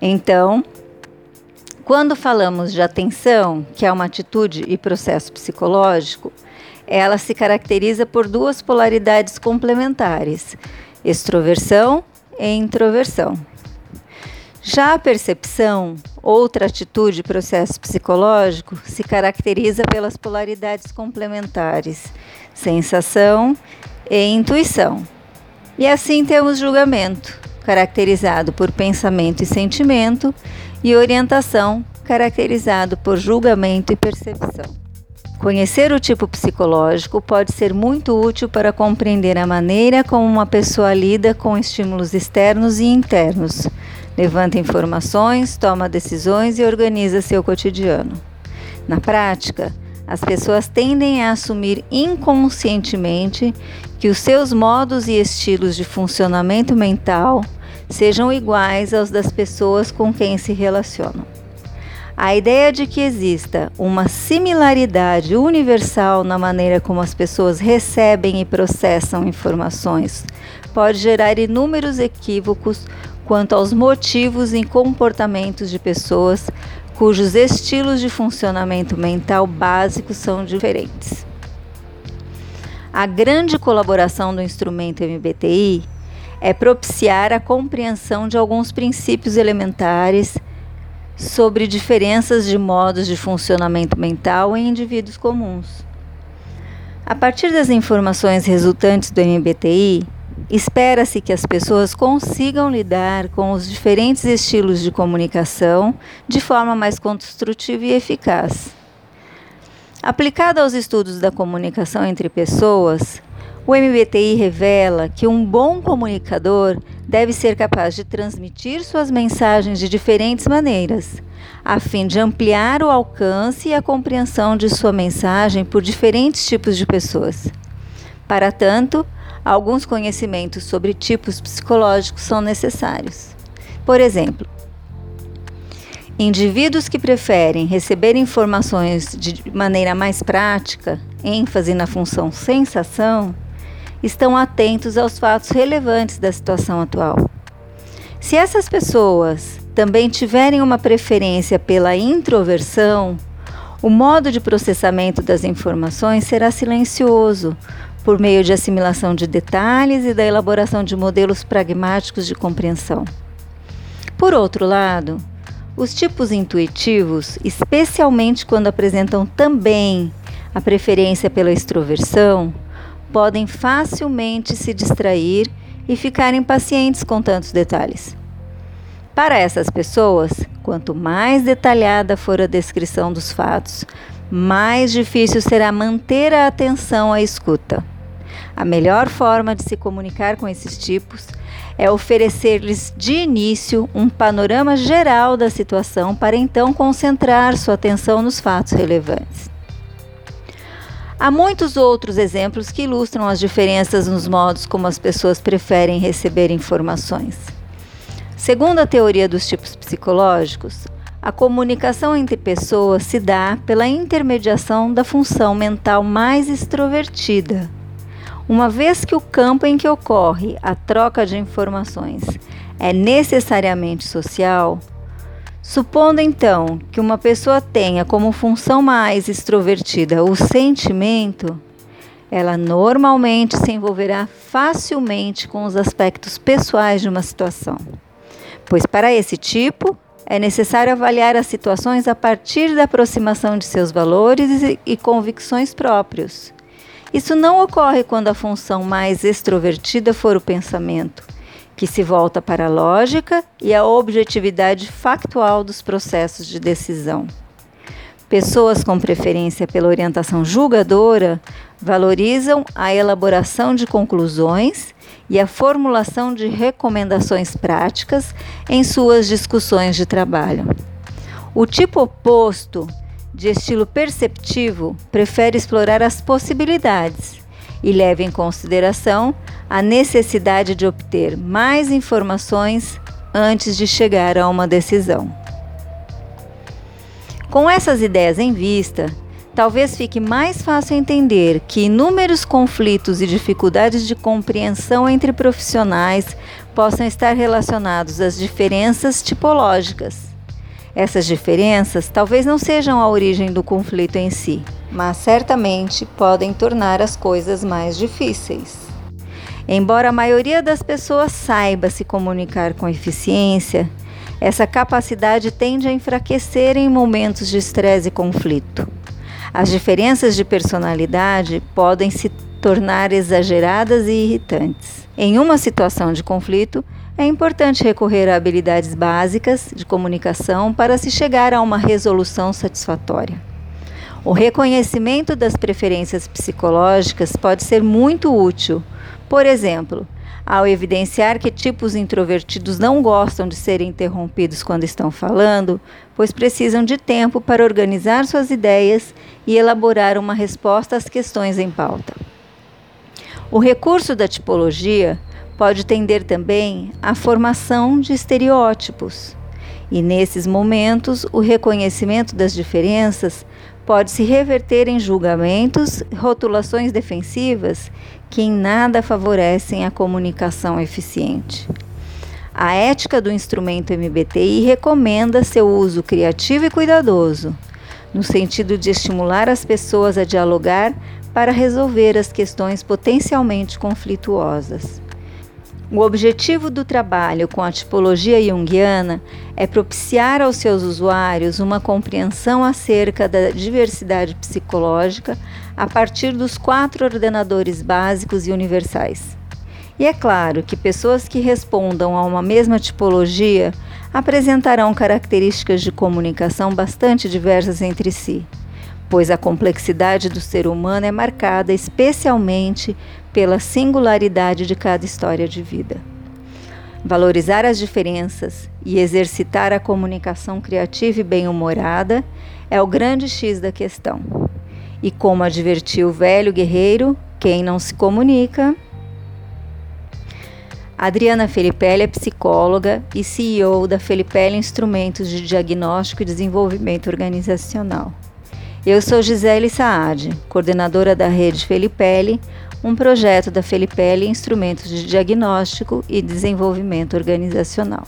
Então, quando falamos de atenção, que é uma atitude e processo psicológico, ela se caracteriza por duas polaridades complementares: extroversão e introversão. Já a percepção, outra atitude e processo psicológico, se caracteriza pelas polaridades complementares: sensação e intuição. E assim temos julgamento, caracterizado por pensamento e sentimento, e orientação, caracterizado por julgamento e percepção. Conhecer o tipo psicológico pode ser muito útil para compreender a maneira como uma pessoa lida com estímulos externos e internos, levanta informações, toma decisões e organiza seu cotidiano. Na prática, as pessoas tendem a assumir inconscientemente que os seus modos e estilos de funcionamento mental sejam iguais aos das pessoas com quem se relacionam. A ideia de que exista uma similaridade universal na maneira como as pessoas recebem e processam informações pode gerar inúmeros equívocos quanto aos motivos e comportamentos de pessoas cujos estilos de funcionamento mental básicos são diferentes. A grande colaboração do instrumento MBTI é propiciar a compreensão de alguns princípios elementares sobre diferenças de modos de funcionamento mental em indivíduos comuns. A partir das informações resultantes do MBTI, espera-se que as pessoas consigam lidar com os diferentes estilos de comunicação de forma mais construtiva e eficaz. Aplicado aos estudos da comunicação entre pessoas, o MBTI revela que um bom comunicador deve ser capaz de transmitir suas mensagens de diferentes maneiras, a fim de ampliar o alcance e a compreensão de sua mensagem por diferentes tipos de pessoas. Para tanto, alguns conhecimentos sobre tipos psicológicos são necessários. Por exemplo, indivíduos que preferem receber informações de maneira mais prática, ênfase na função sensação, estão atentos aos fatos relevantes da situação atual. Se essas pessoas também tiverem uma preferência pela introversão, o modo de processamento das informações será silencioso, por meio de assimilação de detalhes e da elaboração de modelos pragmáticos de compreensão. Por outro lado, os tipos intuitivos, especialmente quando apresentam também a preferência pela extroversão, podem facilmente se distrair e ficar impacientes com tantos detalhes. Para essas pessoas, quanto mais detalhada for a descrição dos fatos, mais difícil será manter a atenção à escuta. A melhor forma de se comunicar com esses tipos é oferecer-lhes de início um panorama geral da situação para então concentrar sua atenção nos fatos relevantes. Há muitos outros exemplos que ilustram as diferenças nos modos como as pessoas preferem receber informações. Segundo a teoria dos tipos psicológicos, a comunicação entre pessoas se dá pela intermediação da função mental mais extrovertida. Uma vez que o campo em que ocorre a troca de informações é necessariamente social, supondo então que uma pessoa tenha como função mais extrovertida o sentimento, ela normalmente se envolverá facilmente com os aspectos pessoais de uma situação. Pois para esse tipo, é necessário avaliar as situações a partir da aproximação de seus valores e convicções próprios. Isso não ocorre quando a função mais extrovertida for o pensamento, que se volta para a lógica e a objetividade factual dos processos de decisão. Pessoas com preferência pela orientação julgadora valorizam a elaboração de conclusões e a formulação de recomendações práticas em suas discussões de trabalho. O tipo oposto, de estilo perceptivo, prefere explorar as possibilidades e leva em consideração a necessidade de obter mais informações antes de chegar a uma decisão. Com essas ideias em vista, talvez fique mais fácil entender que inúmeros conflitos e dificuldades de compreensão entre profissionais possam estar relacionados às diferenças tipológicas. Essas diferenças talvez não sejam a origem do conflito em si, mas certamente podem tornar as coisas mais difíceis. Embora a maioria das pessoas saiba se comunicar com eficiência, essa capacidade tende a enfraquecer em momentos de estresse e conflito. As diferenças de personalidade podem se tornar exageradas e irritantes. Em uma situação de conflito, é importante recorrer a habilidades básicas de comunicação para se chegar a uma resolução satisfatória. O reconhecimento das preferências psicológicas pode ser muito útil. Por exemplo, ao evidenciar que tipos introvertidos não gostam de serem interrompidos quando estão falando, pois precisam de tempo para organizar suas ideias e elaborar uma resposta às questões em pauta. O recurso da tipologia pode tender também à formação de estereótipos. E nesses momentos, o reconhecimento das diferenças pode se reverter em julgamentos, rotulações defensivas que em nada favorecem a comunicação eficiente. A ética do instrumento MBTI recomenda seu uso criativo e cuidadoso, no sentido de estimular as pessoas a dialogar para resolver as questões potencialmente conflituosas. O objetivo do trabalho com a tipologia junguiana é propiciar aos seus usuários uma compreensão acerca da diversidade psicológica a partir dos quatro ordenadores básicos e universais. E é claro que pessoas que respondam a uma mesma tipologia apresentarão características de comunicação bastante diversas entre si pois a complexidade do ser humano é marcada especialmente pela singularidade de cada história de vida. Valorizar as diferenças e exercitar a comunicação criativa e bem-humorada é o grande X da questão. E como advertiu o velho guerreiro, quem não se comunica. Adriana Felipelli é psicóloga e CEO da Felipelli Instrumentos de Diagnóstico e Desenvolvimento Organizacional. Eu sou Gisele Saad, coordenadora da rede Felipelli, um projeto da Felipelli Instrumentos de Diagnóstico e Desenvolvimento Organizacional.